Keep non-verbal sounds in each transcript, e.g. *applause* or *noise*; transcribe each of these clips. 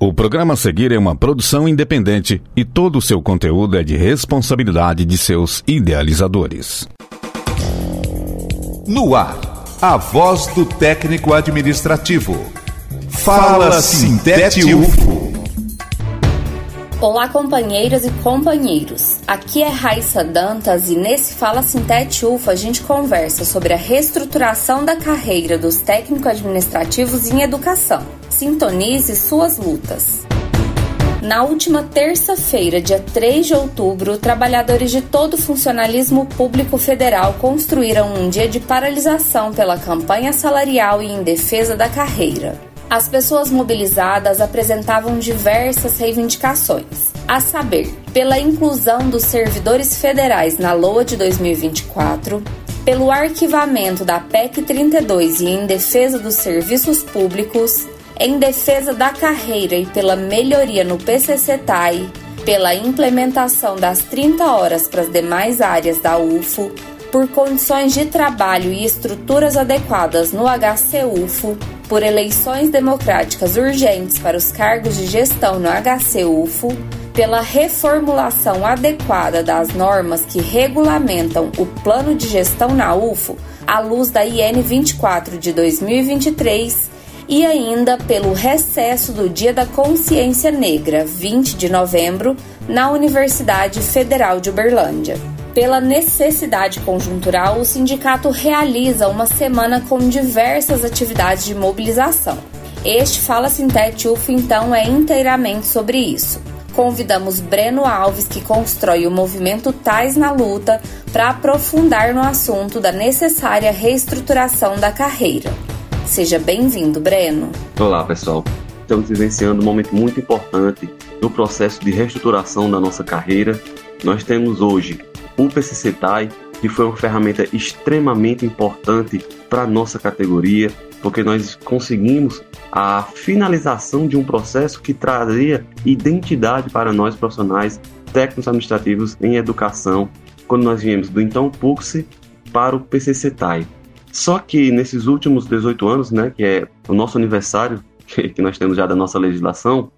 O programa a seguir é uma produção independente e todo o seu conteúdo é de responsabilidade de seus idealizadores. No ar, a voz do técnico administrativo. Fala Sintete UFO. Olá, companheiras e companheiros. Aqui é Raissa Dantas e nesse Fala Sintete UFO a gente conversa sobre a reestruturação da carreira dos técnicos administrativos em educação. Sintonize suas lutas. Na última terça-feira, dia 3 de outubro, trabalhadores de todo o funcionalismo público federal construíram um dia de paralisação pela campanha salarial e em defesa da carreira. As pessoas mobilizadas apresentavam diversas reivindicações, a saber, pela inclusão dos servidores federais na LOA de 2024, pelo arquivamento da PEC 32 e em defesa dos serviços públicos, em defesa da carreira e pela melhoria no PCC-TAI, pela implementação das 30 horas para as demais áreas da UFO, por condições de trabalho e estruturas adequadas no HCUFO, por eleições democráticas urgentes para os cargos de gestão no HCUFO, pela reformulação adequada das normas que regulamentam o plano de gestão na UFO à luz da IN 24 de 2023 e ainda pelo recesso do Dia da Consciência Negra, 20 de novembro, na Universidade Federal de Uberlândia. Pela necessidade conjuntural, o sindicato realiza uma semana com diversas atividades de mobilização. Este Fala Sintete UFO, então, é inteiramente sobre isso. Convidamos Breno Alves, que constrói o movimento Tais na Luta, para aprofundar no assunto da necessária reestruturação da carreira. Seja bem-vindo, Breno. Olá, pessoal. Estamos vivenciando um momento muito importante no processo de reestruturação da nossa carreira. Nós temos hoje o PCC-TAI, que foi uma ferramenta extremamente importante para a nossa categoria, porque nós conseguimos a finalização de um processo que trazia identidade para nós profissionais técnicos administrativos em educação, quando nós viemos do então PUXE para o PCC-TAI. Só que nesses últimos 18 anos, né, que é o nosso aniversário *laughs* que nós temos já da nossa legislação,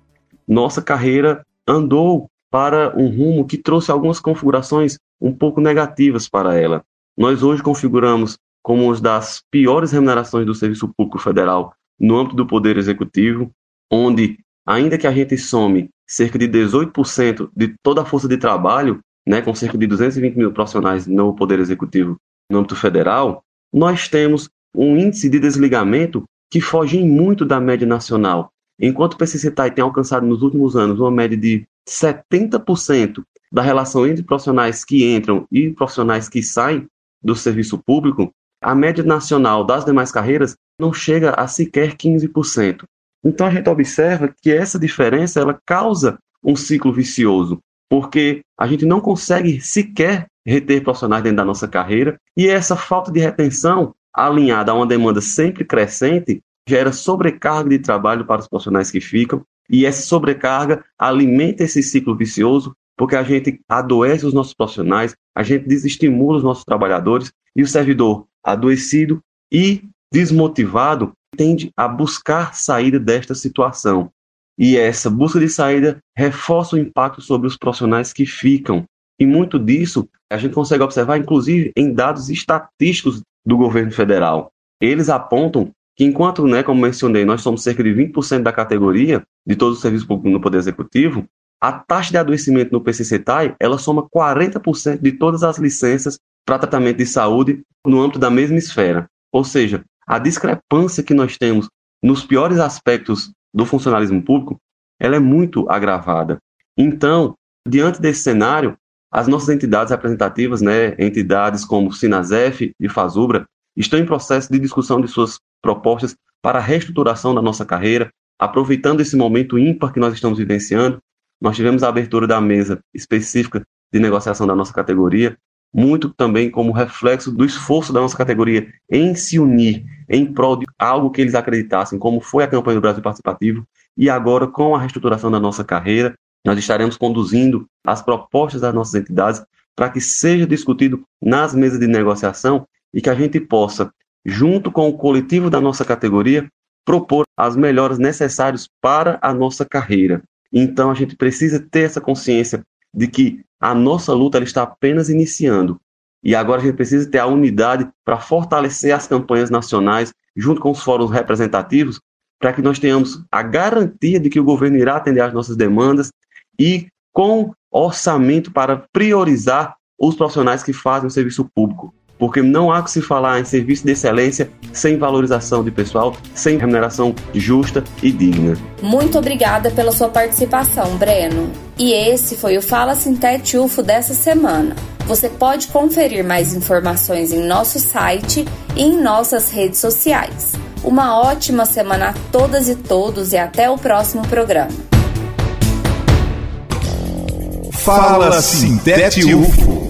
nossa carreira andou para um rumo que trouxe algumas configurações um pouco negativas para ela. Nós hoje configuramos como uma das piores remunerações do serviço público federal no âmbito do poder executivo, onde ainda que a gente some cerca de 18% de toda a força de trabalho, né, com cerca de 220 mil profissionais no poder executivo no âmbito federal, nós temos um índice de desligamento que foge muito da média nacional. Enquanto o PCC-TAI tem alcançado nos últimos anos uma média de 70% da relação entre profissionais que entram e profissionais que saem do serviço público, a média nacional das demais carreiras não chega a sequer 15%. Então a gente observa que essa diferença ela causa um ciclo vicioso, porque a gente não consegue sequer reter profissionais dentro da nossa carreira, e essa falta de retenção, alinhada a uma demanda sempre crescente, gera sobrecarga de trabalho para os profissionais que ficam, e essa sobrecarga alimenta esse ciclo vicioso, porque a gente adoece os nossos profissionais, a gente desestimula os nossos trabalhadores, e o servidor adoecido e desmotivado tende a buscar saída desta situação. E essa busca de saída reforça o impacto sobre os profissionais que ficam, e muito disso a gente consegue observar, inclusive, em dados estatísticos do governo federal. Eles apontam que, enquanto, né, como mencionei, nós somos cerca de 20% da categoria de todos os serviços públicos no Poder Executivo, a taxa de adoecimento no PCC-TAI, ela soma 40% de todas as licenças para tratamento de saúde no âmbito da mesma esfera. Ou seja, a discrepância que nós temos nos piores aspectos do funcionalismo público, ela é muito agravada. Então, diante desse cenário, as nossas entidades representativas, né, entidades como Sinasef e Fazubra, estão em processo de discussão de suas propostas para a reestruturação da nossa carreira, aproveitando esse momento ímpar que nós estamos vivenciando. Nós tivemos a abertura da mesa específica de negociação da nossa categoria, muito também como reflexo do esforço da nossa categoria em se unir em prol de algo que eles acreditassem, como foi a campanha do Brasil Participativo, e agora com a reestruturação da nossa carreira, nós estaremos conduzindo as propostas das nossas entidades para que seja discutido nas mesas de negociação e que a gente possa, junto com o coletivo da nossa categoria, propor as melhoras necessárias para a nossa carreira. Então a gente precisa ter essa consciência de que a nossa luta ela está apenas iniciando. E agora a gente precisa ter a unidade para fortalecer as campanhas nacionais, junto com os fóruns representativos, para que nós tenhamos a garantia de que o governo irá atender às nossas demandas e com orçamento para priorizar os profissionais que fazem o serviço público. Porque não há que se falar em serviço de excelência sem valorização de pessoal, sem remuneração justa e digna. Muito obrigada pela sua participação, Breno. E esse foi o Fala Sintete UFO dessa semana. Você pode conferir mais informações em nosso site e em nossas redes sociais. Uma ótima semana a todas e todos e até o próximo programa. Fala Sintete UFO,